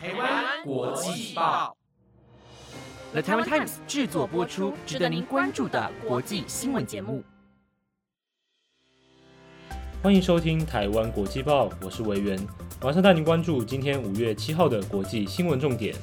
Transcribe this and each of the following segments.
台湾国际报，The Taiwan Times 制作播出，值得您关注的国际新闻节目。欢迎收听台湾国际报，我是维源，马上带您关注今天五月七号的国际新闻重点。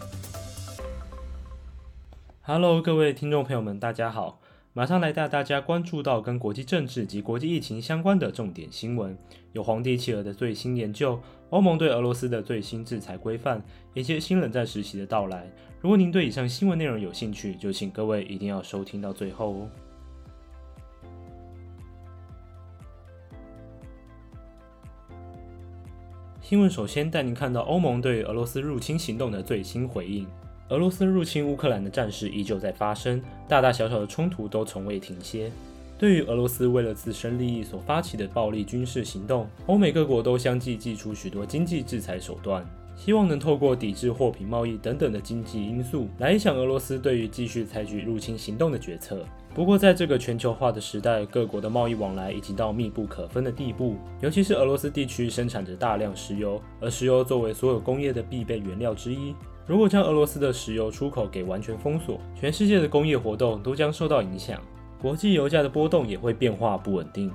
Hello，各位听众朋友们，大家好。马上来带大家关注到跟国际政治及国际疫情相关的重点新闻，有皇帝企鹅的最新研究，欧盟对俄罗斯的最新制裁规范，以及新冷战时期的到来。如果您对以上新闻内容有兴趣，就请各位一定要收听到最后哦。新闻首先带您看到欧盟对俄罗斯入侵行动的最新回应。俄罗斯入侵乌克兰的战事依旧在发生，大大小小的冲突都从未停歇。对于俄罗斯为了自身利益所发起的暴力军事行动，欧美各国都相继祭出许多经济制裁手段，希望能透过抵制货品贸易等等的经济因素来影响俄罗斯对于继续采取入侵行动的决策。不过，在这个全球化的时代，各国的贸易往来已经到密不可分的地步，尤其是俄罗斯地区生产着大量石油，而石油作为所有工业的必备原料之一。如果将俄罗斯的石油出口给完全封锁，全世界的工业活动都将受到影响，国际油价的波动也会变化不稳定。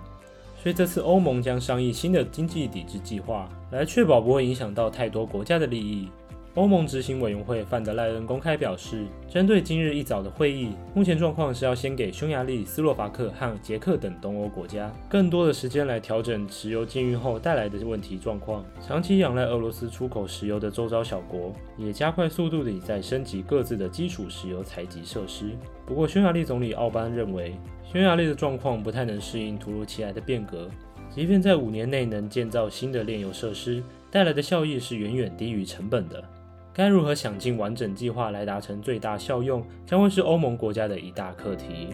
所以这次欧盟将商议新的经济抵制计划，来确保不会影响到太多国家的利益。欧盟执行委员会范德赖恩公开表示，针对今日一早的会议，目前状况是要先给匈牙利、斯洛伐克和捷克等东欧国家更多的时间来调整石油禁运后带来的问题状况。长期仰赖俄罗斯出口石油的周遭小国，也加快速度地在升级各自的基础石油采集设施。不过，匈牙利总理奥班认为，匈牙利的状况不太能适应突如其来的变革，即便在五年内能建造新的炼油设施，带来的效益是远远低于成本的。该如何想尽完整计划来达成最大效用，将会是欧盟国家的一大课题。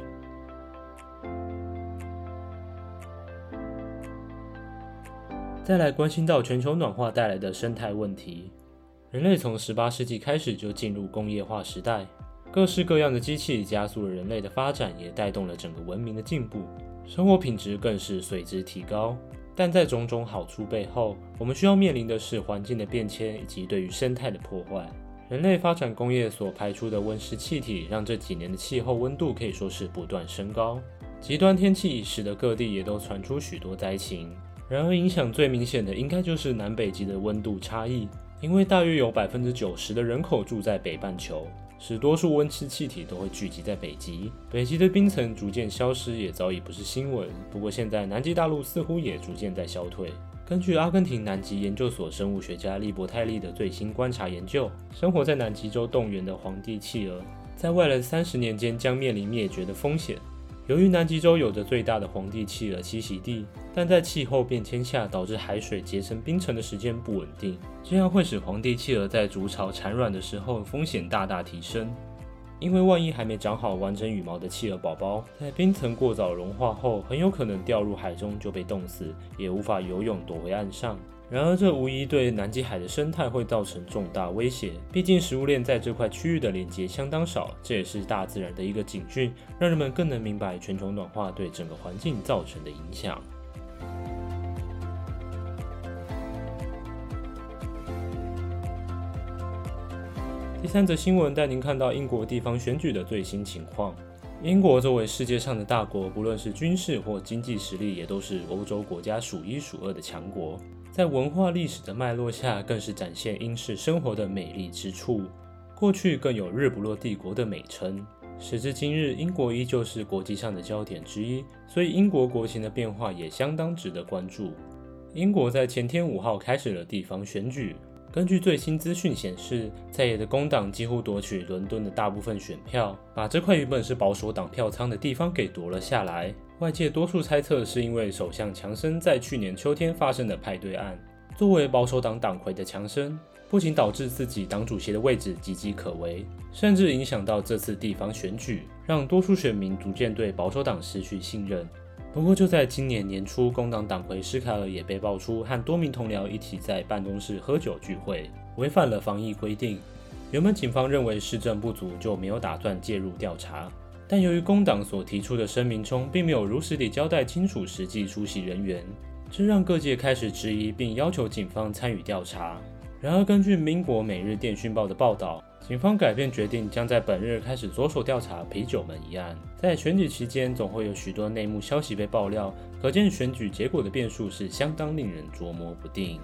再来关心到全球暖化带来的生态问题，人类从十八世纪开始就进入工业化时代，各式各样的机器加速了人类的发展，也带动了整个文明的进步，生活品质更是随之提高。但在种种好处背后，我们需要面临的是环境的变迁以及对于生态的破坏。人类发展工业所排出的温室气体，让这几年的气候温度可以说是不断升高。极端天气使得各地也都传出许多灾情。然而，影响最明显的应该就是南北极的温度差异，因为大约有百分之九十的人口住在北半球。使多数温室气体都会聚集在北极，北极的冰层逐渐消失也早已不是新闻。不过现在南极大陆似乎也逐渐在消退。根据阿根廷南极研究所生物学家利伯泰利的最新观察研究，生活在南极洲冻原的皇帝企鹅，在未来三十年间将面临灭绝的风险。由于南极洲有着最大的皇帝企鹅栖息地，但在气候变迁下导致海水结成冰层的时间不稳定，这样会使皇帝企鹅在筑巢产卵的时候风险大大提升。因为万一还没长好完整羽毛的企鹅宝宝，在冰层过早融化后，很有可能掉入海中就被冻死，也无法游泳躲回岸上。然而，这无疑对南极海的生态会造成重大威胁。毕竟，食物链在这块区域的连接相当少，这也是大自然的一个警讯，让人们更能明白全球暖化对整个环境造成的影响。第三则新闻带您看到英国地方选举的最新情况。英国作为世界上的大国，不论是军事或经济实力，也都是欧洲国家数一数二的强国。在文化历史的脉络下，更是展现英式生活的美丽之处。过去更有“日不落帝国”的美称。时至今日，英国依旧是国际上的焦点之一，所以英国国情的变化也相当值得关注。英国在前天五号开始了地方选举。根据最新资讯显示，在野的工党几乎夺取伦敦的大部分选票，把这块原本是保守党票仓的地方给夺了下来。外界多数猜测是因为首相强生在去年秋天发生的派对案。作为保守党党魁的强生，不仅导致自己党主席的位置岌岌可危，甚至影响到这次地方选举，让多数选民逐渐对保守党失去信任。不过，就在今年年初，工党党魁施凯尔也被爆出和多名同僚一起在办公室喝酒聚会，违反了防疫规定。原本警方认为市政不足，就没有打算介入调查。但由于工党所提出的声明中，并没有如实地交代清楚实际出席人员，这让各界开始质疑，并要求警方参与调查。然而，根据民国《每日电讯报》的报道，警方改变决定，将在本日开始着手调查啤酒门一案。在选举期间，总会有许多内幕消息被爆料，可见选举结果的变数是相当令人捉摸不定。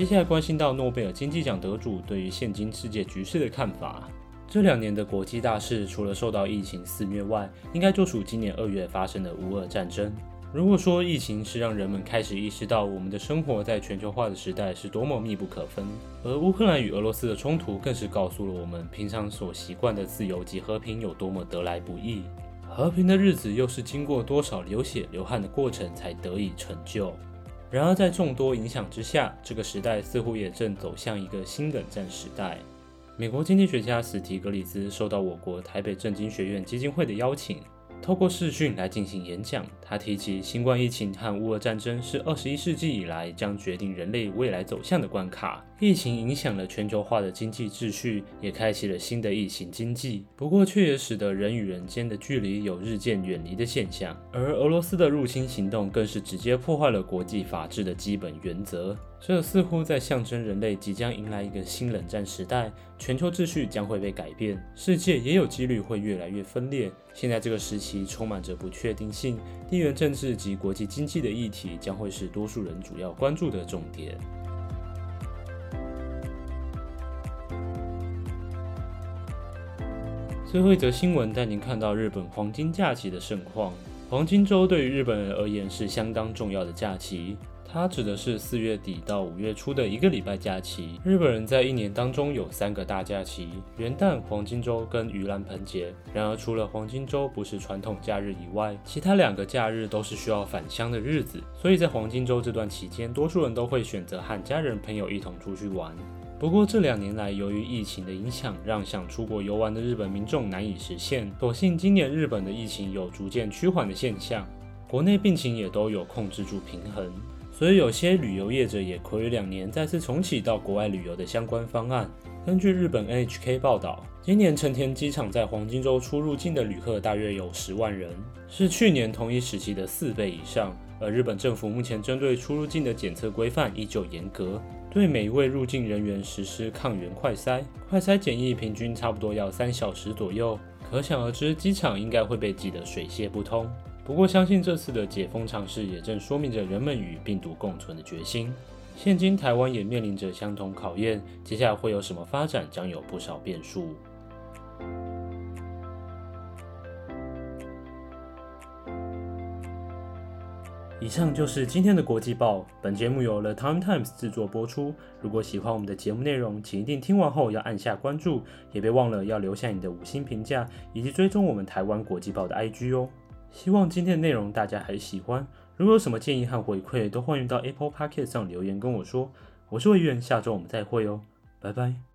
接下来关心到诺贝尔经济奖得主对于现今世界局势的看法。这两年的国际大事，除了受到疫情肆虐外，应该就属今年二月发生的乌俄战争。如果说疫情是让人们开始意识到我们的生活在全球化的时代是多么密不可分，而乌克兰与俄罗斯的冲突更是告诉了我们平常所习惯的自由及和平有多么得来不易。和平的日子又是经过多少流血流汗的过程才得以成就。然而在众多影响之下，这个时代似乎也正走向一个新冷战时代。美国经济学家史提格里兹受到我国台北政经学院基金会的邀请。透过视讯来进行演讲，他提及新冠疫情和乌俄战争是二十一世纪以来将决定人类未来走向的关卡。疫情影响了全球化的经济秩序，也开启了新的疫情经济。不过，却也使得人与人间的距离有日渐远离的现象。而俄罗斯的入侵行动更是直接破坏了国际法治的基本原则。这似乎在象征人类即将迎来一个新冷战时代，全球秩序将会被改变，世界也有几率会越来越分裂。现在这个时期充满着不确定性，地缘政治及国际经济的议题将会是多数人主要关注的重点。最后一则新闻带您看到日本黄金假期的盛况。黄金周对于日本人而言是相当重要的假期。它指的是四月底到五月初的一个礼拜假期。日本人在一年当中有三个大假期：元旦、黄金周跟盂兰盆节。然而，除了黄金周不是传统假日以外，其他两个假日都是需要返乡的日子。所以在黄金周这段期间，多数人都会选择和家人朋友一同出去玩。不过这两年来，由于疫情的影响，让想出国游玩的日本民众难以实现。所幸今年日本的疫情有逐渐趋缓的现象，国内病情也都有控制住平衡。所以有些旅游业者也暌违两年，再次重启到国外旅游的相关方案。根据日本 NHK 报道，今年成田机场在黄金周出入境的旅客大约有十万人，是去年同一时期的四倍以上。而日本政府目前针对出入境的检测规范依旧严格，对每一位入境人员实施抗原快筛，快筛检疫平均差不多要三小时左右。可想而知，机场应该会被挤得水泄不通。不过，相信这次的解封尝试也正说明着人们与病毒共存的决心。现今台湾也面临着相同考验，接下来会有什么发展，将有不少变数。以上就是今天的国际报。本节目由 The Time Times 制作播出。如果喜欢我们的节目内容，请一定听完后要按下关注，也别忘了要留下你的五星评价，以及追踪我们台湾国际报的 IG 哦。希望今天的内容大家还喜欢。如果有什么建议和回馈，都欢迎到 Apple p o c k e t 上留言跟我说。我是魏源，下周我们再会哦，拜拜。